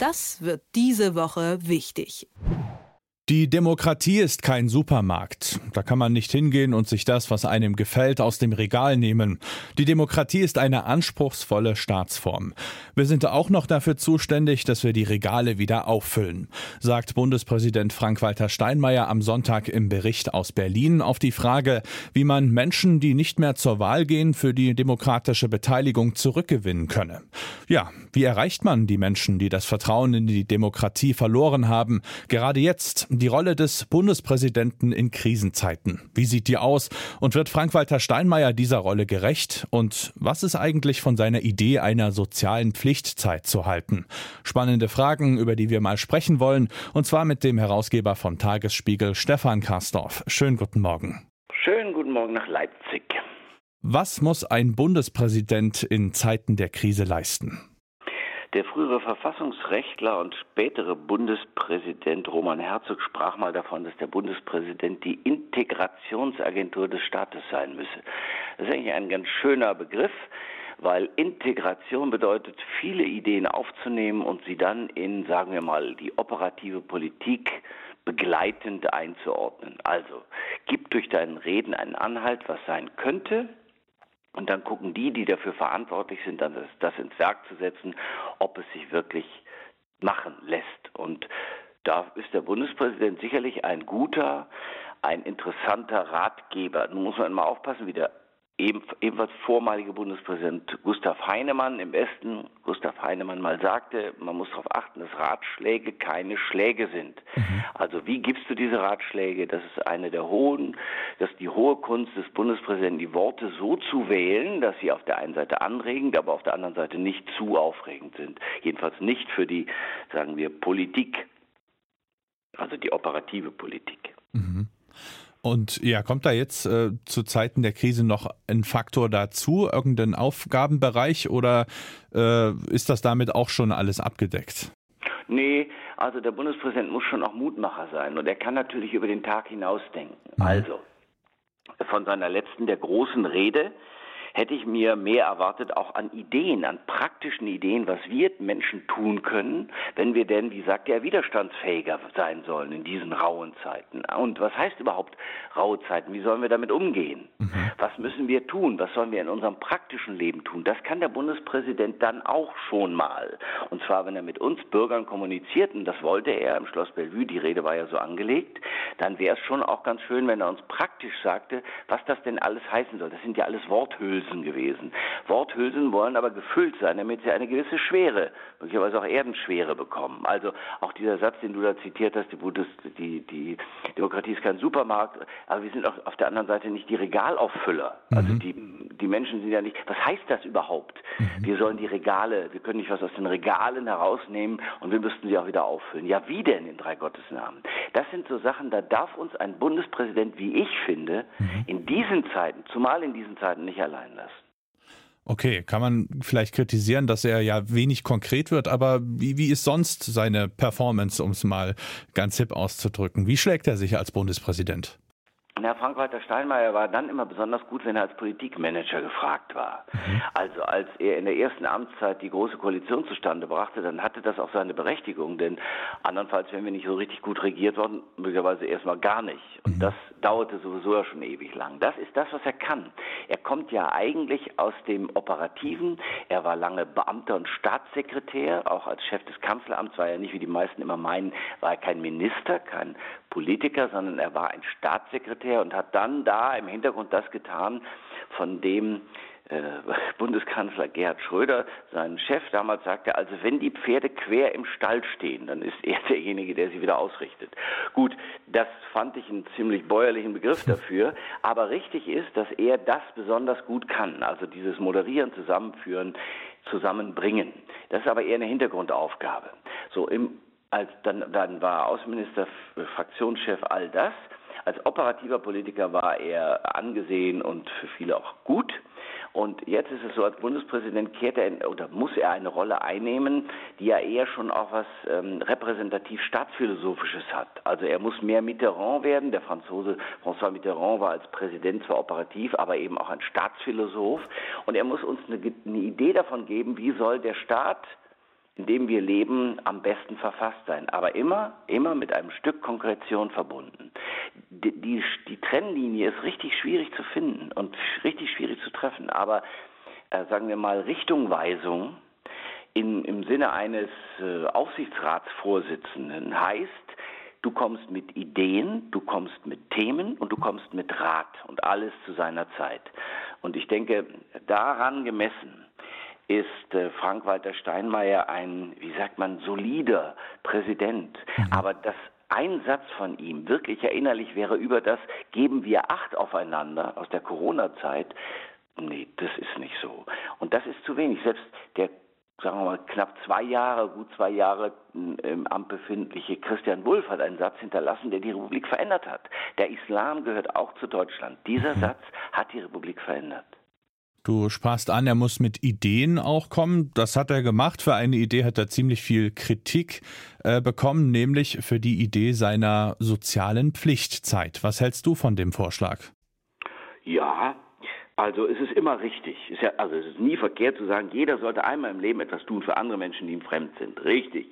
Das wird diese Woche wichtig. Die Demokratie ist kein Supermarkt. Da kann man nicht hingehen und sich das, was einem gefällt, aus dem Regal nehmen. Die Demokratie ist eine anspruchsvolle Staatsform. Wir sind auch noch dafür zuständig, dass wir die Regale wieder auffüllen, sagt Bundespräsident Frank-Walter Steinmeier am Sonntag im Bericht aus Berlin auf die Frage, wie man Menschen, die nicht mehr zur Wahl gehen, für die demokratische Beteiligung zurückgewinnen könne. Ja, wie erreicht man die Menschen, die das Vertrauen in die Demokratie verloren haben, gerade jetzt? die Rolle des Bundespräsidenten in Krisenzeiten. Wie sieht die aus? Und wird Frank-Walter Steinmeier dieser Rolle gerecht? Und was ist eigentlich von seiner Idee einer sozialen Pflichtzeit zu halten? Spannende Fragen, über die wir mal sprechen wollen. Und zwar mit dem Herausgeber vom Tagesspiegel, Stefan Karsdorf. Schönen guten Morgen. Schönen guten Morgen nach Leipzig. Was muss ein Bundespräsident in Zeiten der Krise leisten? Der frühere Verfassungsrechtler und spätere Bundespräsident Roman Herzog sprach mal davon, dass der Bundespräsident die Integrationsagentur des Staates sein müsse. Das ist eigentlich ein ganz schöner Begriff, weil Integration bedeutet, viele Ideen aufzunehmen und sie dann in, sagen wir mal, die operative Politik begleitend einzuordnen. Also, gib durch deinen Reden einen Anhalt, was sein könnte, und dann gucken die, die dafür verantwortlich sind, dann das, das ins Werk zu setzen, ob es sich wirklich machen lässt. Und da ist der Bundespräsident sicherlich ein guter, ein interessanter Ratgeber. Nun muss man immer aufpassen, wie der ebenfalls vormalige Bundespräsident Gustav Heinemann im Westen, Gustav Heinemann mal sagte, man muss darauf achten, dass Ratschläge keine Schläge sind. Mhm. Also wie gibst du diese Ratschläge? Das ist eine der hohen, das ist die hohe Kunst des Bundespräsidenten, die Worte so zu wählen, dass sie auf der einen Seite anregend, aber auf der anderen Seite nicht zu aufregend sind. Jedenfalls nicht für die, sagen wir, Politik, also die operative Politik. Mhm. Und ja, kommt da jetzt äh, zu Zeiten der Krise noch ein Faktor dazu, irgendein Aufgabenbereich oder äh, ist das damit auch schon alles abgedeckt? Nee, also der Bundespräsident muss schon auch Mutmacher sein und er kann natürlich über den Tag hinausdenken. Mhm. Also, von seiner letzten, der großen Rede, hätte ich mir mehr erwartet, auch an Ideen, an praktischen Ideen, was wir Menschen tun können, wenn wir denn, wie sagt er, widerstandsfähiger sein sollen in diesen rauen Zeiten. Und was heißt überhaupt raue Zeiten? Wie sollen wir damit umgehen? Mhm. Was müssen wir tun? Was sollen wir in unserem praktischen Leben tun? Das kann der Bundespräsident dann auch schon mal. Und zwar, wenn er mit uns Bürgern kommuniziert, und das wollte er im Schloss Bellevue, die Rede war ja so angelegt, dann wäre es schon auch ganz schön, wenn er uns praktisch sagte, was das denn alles heißen soll. Das sind ja alles Worthülsen. Worthülsen gewesen. Worthülsen wollen aber gefüllt sein, damit sie eine gewisse Schwere, möglicherweise auch Erdenschwere bekommen. Also auch dieser Satz, den du da zitiert hast, die, die, die Demokratie ist kein Supermarkt, aber wir sind auch auf der anderen Seite nicht die Regalauffüller. Also mhm. die, die Menschen sind ja nicht, was heißt das überhaupt? Mhm. Wir sollen die Regale, wir können nicht was aus den Regalen herausnehmen und wir müssten sie auch wieder auffüllen. Ja, wie denn in drei Gottesnamen? Das sind so Sachen, da darf uns ein Bundespräsident, wie ich finde, mhm. in diesen Zeiten, zumal in diesen Zeiten nicht allein lassen. Okay, kann man vielleicht kritisieren, dass er ja wenig konkret wird, aber wie, wie ist sonst seine Performance, um es mal ganz hip auszudrücken? Wie schlägt er sich als Bundespräsident? Herr Frank-Walter Steinmeier war dann immer besonders gut, wenn er als Politikmanager gefragt war. Mhm. Also als er in der ersten Amtszeit die Große Koalition zustande brachte, dann hatte das auch seine Berechtigung, denn andernfalls wären wir nicht so richtig gut regiert worden, möglicherweise erstmal gar nicht. Und mhm. das dauerte sowieso ja schon ewig lang. Das ist das, was er kann. Er kommt ja eigentlich aus dem Operativen. Er war lange Beamter und Staatssekretär, auch als Chef des Kanzleramts war er nicht, wie die meisten immer meinen, war er kein Minister, kein Politiker, sondern er war ein Staatssekretär und hat dann da im Hintergrund das getan, von dem äh, Bundeskanzler Gerhard Schröder, sein Chef damals sagte, also wenn die Pferde quer im Stall stehen, dann ist er derjenige, der sie wieder ausrichtet. Gut, das fand ich einen ziemlich bäuerlichen Begriff dafür, aber richtig ist, dass er das besonders gut kann, also dieses Moderieren, Zusammenführen, Zusammenbringen. Das ist aber eher eine Hintergrundaufgabe. So im als dann, dann war Außenminister, Fraktionschef, all das. Als operativer Politiker war er angesehen und für viele auch gut. Und jetzt ist es so, als Bundespräsident kehrt er in, oder muss er eine Rolle einnehmen, die ja eher schon auch was ähm, repräsentativ staatsphilosophisches hat. Also er muss mehr Mitterrand werden. Der Franzose François Mitterrand war als Präsident zwar operativ, aber eben auch ein Staatsphilosoph. Und er muss uns eine, eine Idee davon geben, wie soll der Staat in dem wir leben, am besten verfasst sein. Aber immer, immer mit einem Stück Konkretion verbunden. Die, die, die Trennlinie ist richtig schwierig zu finden und richtig schwierig zu treffen. Aber äh, sagen wir mal Richtungweisung in, im Sinne eines äh, Aufsichtsratsvorsitzenden heißt, du kommst mit Ideen, du kommst mit Themen und du kommst mit Rat und alles zu seiner Zeit. Und ich denke, daran gemessen ist äh, Frank-Walter Steinmeier ein, wie sagt man, solider Präsident. Mhm. Aber das ein Satz von ihm wirklich erinnerlich wäre über das, geben wir Acht aufeinander aus der Corona-Zeit. Nee, das ist nicht so. Und das ist zu wenig. Selbst der, sagen wir mal, knapp zwei Jahre, gut zwei Jahre im Amt befindliche Christian Wulff hat einen Satz hinterlassen, der die Republik verändert hat. Der Islam gehört auch zu Deutschland. Dieser mhm. Satz hat die Republik verändert. Du sprachst an, er muss mit Ideen auch kommen. Das hat er gemacht. Für eine Idee hat er ziemlich viel Kritik äh, bekommen, nämlich für die Idee seiner sozialen Pflichtzeit. Was hältst du von dem Vorschlag? Ja, also es ist immer richtig. Ist ja, also es ist nie verkehrt zu sagen, jeder sollte einmal im Leben etwas tun für andere Menschen, die ihm fremd sind. Richtig.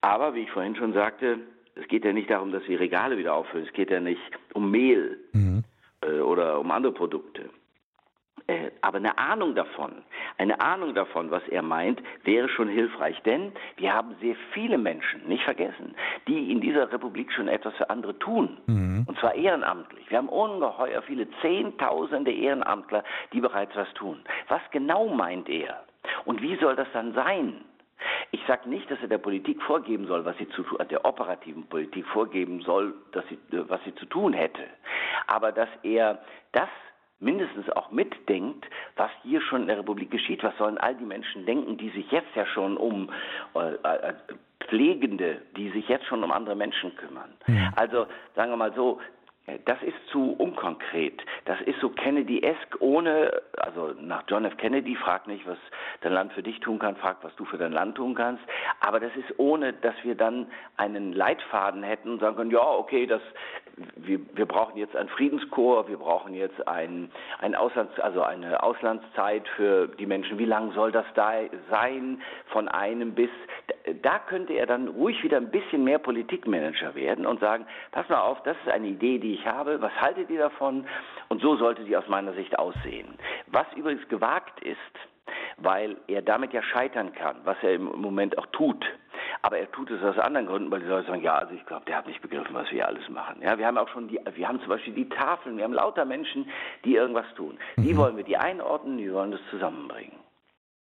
Aber wie ich vorhin schon sagte, es geht ja nicht darum, dass wir Regale wieder auffüllen. Es geht ja nicht um Mehl mhm. äh, oder um andere Produkte. Äh, aber eine Ahnung davon, eine Ahnung davon, was er meint, wäre schon hilfreich. Denn wir haben sehr viele Menschen, nicht vergessen, die in dieser Republik schon etwas für andere tun. Mhm. Und zwar ehrenamtlich. Wir haben ungeheuer viele Zehntausende Ehrenamtler, die bereits was tun. Was genau meint er? Und wie soll das dann sein? Ich sage nicht, dass er der Politik vorgeben soll, was sie zu tun, der operativen Politik vorgeben soll, dass sie, was sie zu tun hätte. Aber dass er das mindestens auch mitdenkt, was hier schon in der Republik geschieht. Was sollen all die Menschen denken, die sich jetzt ja schon um äh, äh, Pflegende, die sich jetzt schon um andere Menschen kümmern. Ja. Also sagen wir mal so, das ist zu unkonkret. Das ist so Kennedy-esk ohne, also nach John F. Kennedy, frag nicht, was dein Land für dich tun kann, frag, was du für dein Land tun kannst. Aber das ist ohne, dass wir dann einen Leitfaden hätten und sagen können, ja, okay, das, wir, wir brauchen jetzt ein Friedenskorps, wir brauchen jetzt ein, ein Auslands, also eine Auslandszeit für die Menschen. Wie lang soll das da sein? Von einem bis, da könnte er dann ruhig wieder ein bisschen mehr Politikmanager werden und sagen, pass mal auf, das ist eine Idee, die ich habe, was haltet ihr davon? Und so sollte sie aus meiner Sicht aussehen. Was übrigens gewagt ist, weil er damit ja scheitern kann, was er im Moment auch tut. Aber er tut es aus anderen Gründen, weil die Leute sagen, ja, also ich glaube, der hat nicht begriffen, was wir alles machen. Ja, wir haben auch schon die, wir haben zum Beispiel die Tafeln, wir haben lauter Menschen, die irgendwas tun. Die mhm. wollen wir die einordnen, die wollen das zusammenbringen.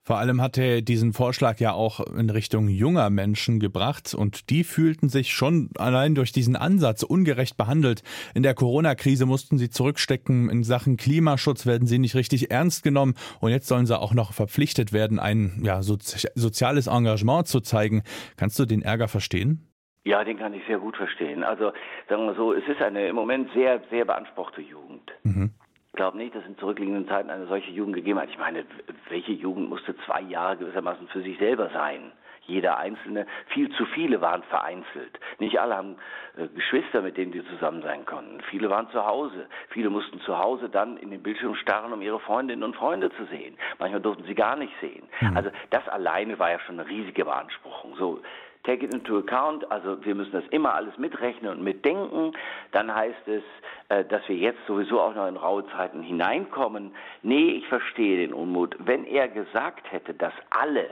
Vor allem hat er diesen Vorschlag ja auch in Richtung junger Menschen gebracht und die fühlten sich schon allein durch diesen Ansatz ungerecht behandelt. In der Corona-Krise mussten sie zurückstecken, in Sachen Klimaschutz werden sie nicht richtig ernst genommen und jetzt sollen sie auch noch verpflichtet werden, ein ja, soziales Engagement zu zeigen. Kannst du den Ärger verstehen? Ja, den kann ich sehr gut verstehen. Also sagen wir so, es ist eine im Moment sehr, sehr beanspruchte Jugend. Mhm. Ich glaube nicht, dass in zurückliegenden Zeiten eine solche Jugend gegeben hat. Ich meine, welche Jugend musste zwei Jahre gewissermaßen für sich selber sein? Jeder Einzelne, viel zu viele waren vereinzelt. Nicht alle haben äh, Geschwister, mit denen sie zusammen sein konnten. Viele waren zu Hause. Viele mussten zu Hause dann in den Bildschirm starren, um ihre Freundinnen und Freunde zu sehen. Manchmal durften sie gar nicht sehen. Mhm. Also das alleine war ja schon eine riesige Beanspruchung. So take it into account, also wir müssen das immer alles mitrechnen und mitdenken. Dann heißt es, äh, dass wir jetzt sowieso auch noch in raue Zeiten hineinkommen. Nee, ich verstehe den Unmut. Wenn er gesagt hätte, dass alle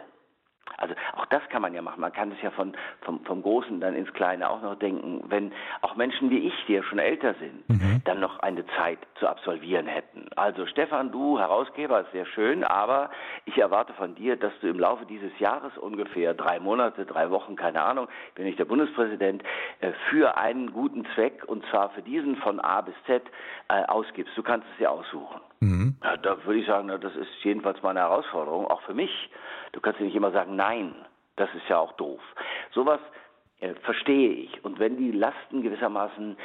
also auch das kann man ja machen. Man kann es ja von, vom, vom Großen dann ins Kleine auch noch denken. Wenn auch Menschen wie ich, die ja schon älter sind, mhm. dann noch eine Zeit zu absolvieren hätten. Also Stefan, du Herausgeber, ist sehr schön, aber ich erwarte von dir, dass du im Laufe dieses Jahres ungefähr drei Monate, drei Wochen, keine Ahnung, bin ich der Bundespräsident, äh, für einen guten Zweck und zwar für diesen von A bis Z äh, ausgibst. Du kannst es ja aussuchen. Mhm. Ja, da würde ich sagen, das ist jedenfalls meine Herausforderung, auch für mich. Du kannst ja nicht immer sagen, nein, das ist ja auch doof. Sowas äh, verstehe ich. Und wenn die Lasten gewissermaßen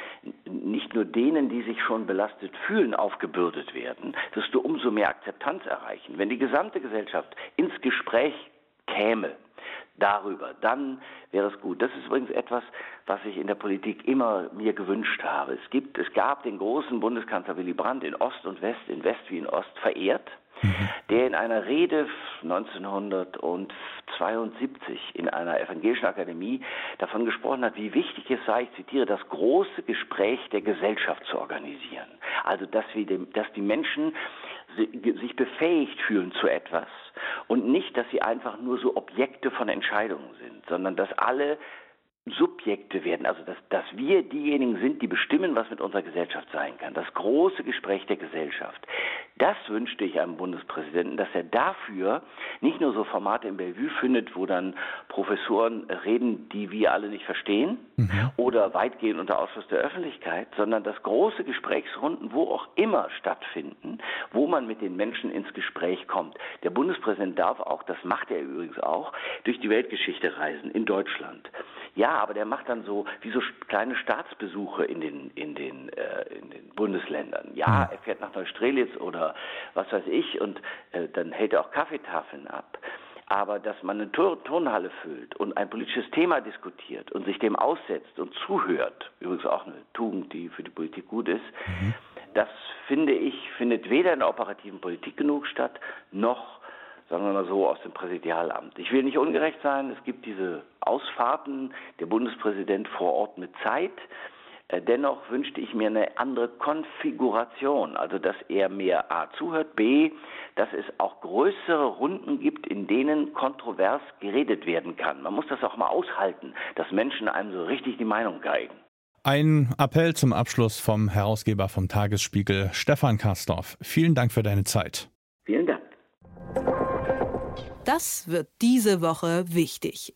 nicht nur denen, die sich schon belastet fühlen, aufgebürdet werden, wirst du umso mehr Akzeptanz erreichen. Wenn die gesamte Gesellschaft ins Gespräch käme, darüber, dann wäre es gut. Das ist übrigens etwas, was ich in der Politik immer mir gewünscht habe. Es gibt, es gab den großen Bundeskanzler Willy Brandt in Ost und West, in West wie in Ost verehrt. mhm. der in einer Rede 1972 in einer evangelischen Akademie davon gesprochen hat, wie wichtig es sei, ich zitiere, das große Gespräch der Gesellschaft zu organisieren. Also, dass, wir dem, dass die Menschen sich befähigt fühlen zu etwas und nicht, dass sie einfach nur so Objekte von Entscheidungen sind, sondern dass alle Subjekte werden, also dass, dass wir diejenigen sind, die bestimmen, was mit unserer Gesellschaft sein kann. Das große Gespräch der Gesellschaft. Das wünschte ich einem Bundespräsidenten, dass er dafür nicht nur so Formate im Bellevue findet, wo dann Professoren reden, die wir alle nicht verstehen mhm. oder weitgehend unter Ausschluss der Öffentlichkeit, sondern dass große Gesprächsrunden, wo auch immer stattfinden, wo man mit den Menschen ins Gespräch kommt. Der Bundespräsident darf auch, das macht er übrigens auch, durch die Weltgeschichte reisen in Deutschland. Ja, aber der macht dann so wie so kleine Staatsbesuche in den in den äh, in den Bundesländern. Ja, hm. er fährt nach Neustrelitz oder was weiß ich und äh, dann hält er auch Kaffeetafeln ab. Aber dass man eine Turnhalle füllt und ein politisches Thema diskutiert und sich dem aussetzt und zuhört, übrigens auch eine Tugend, die für die Politik gut ist, mhm. das finde ich, findet weder in der operativen Politik genug statt, noch sagen wir mal so, aus dem Präsidialamt. Ich will nicht ungerecht sein, es gibt diese Ausfahrten, der Bundespräsident vor Ort mit Zeit. Äh, dennoch wünschte ich mir eine andere Konfiguration, also dass er mehr A zuhört, B, dass es auch größere Runden gibt, in denen kontrovers geredet werden kann. Man muss das auch mal aushalten, dass Menschen einem so richtig die Meinung geigen. Ein Appell zum Abschluss vom Herausgeber vom Tagesspiegel, Stefan Karsdorf. Vielen Dank für deine Zeit. Vielen Dank. Das wird diese Woche wichtig.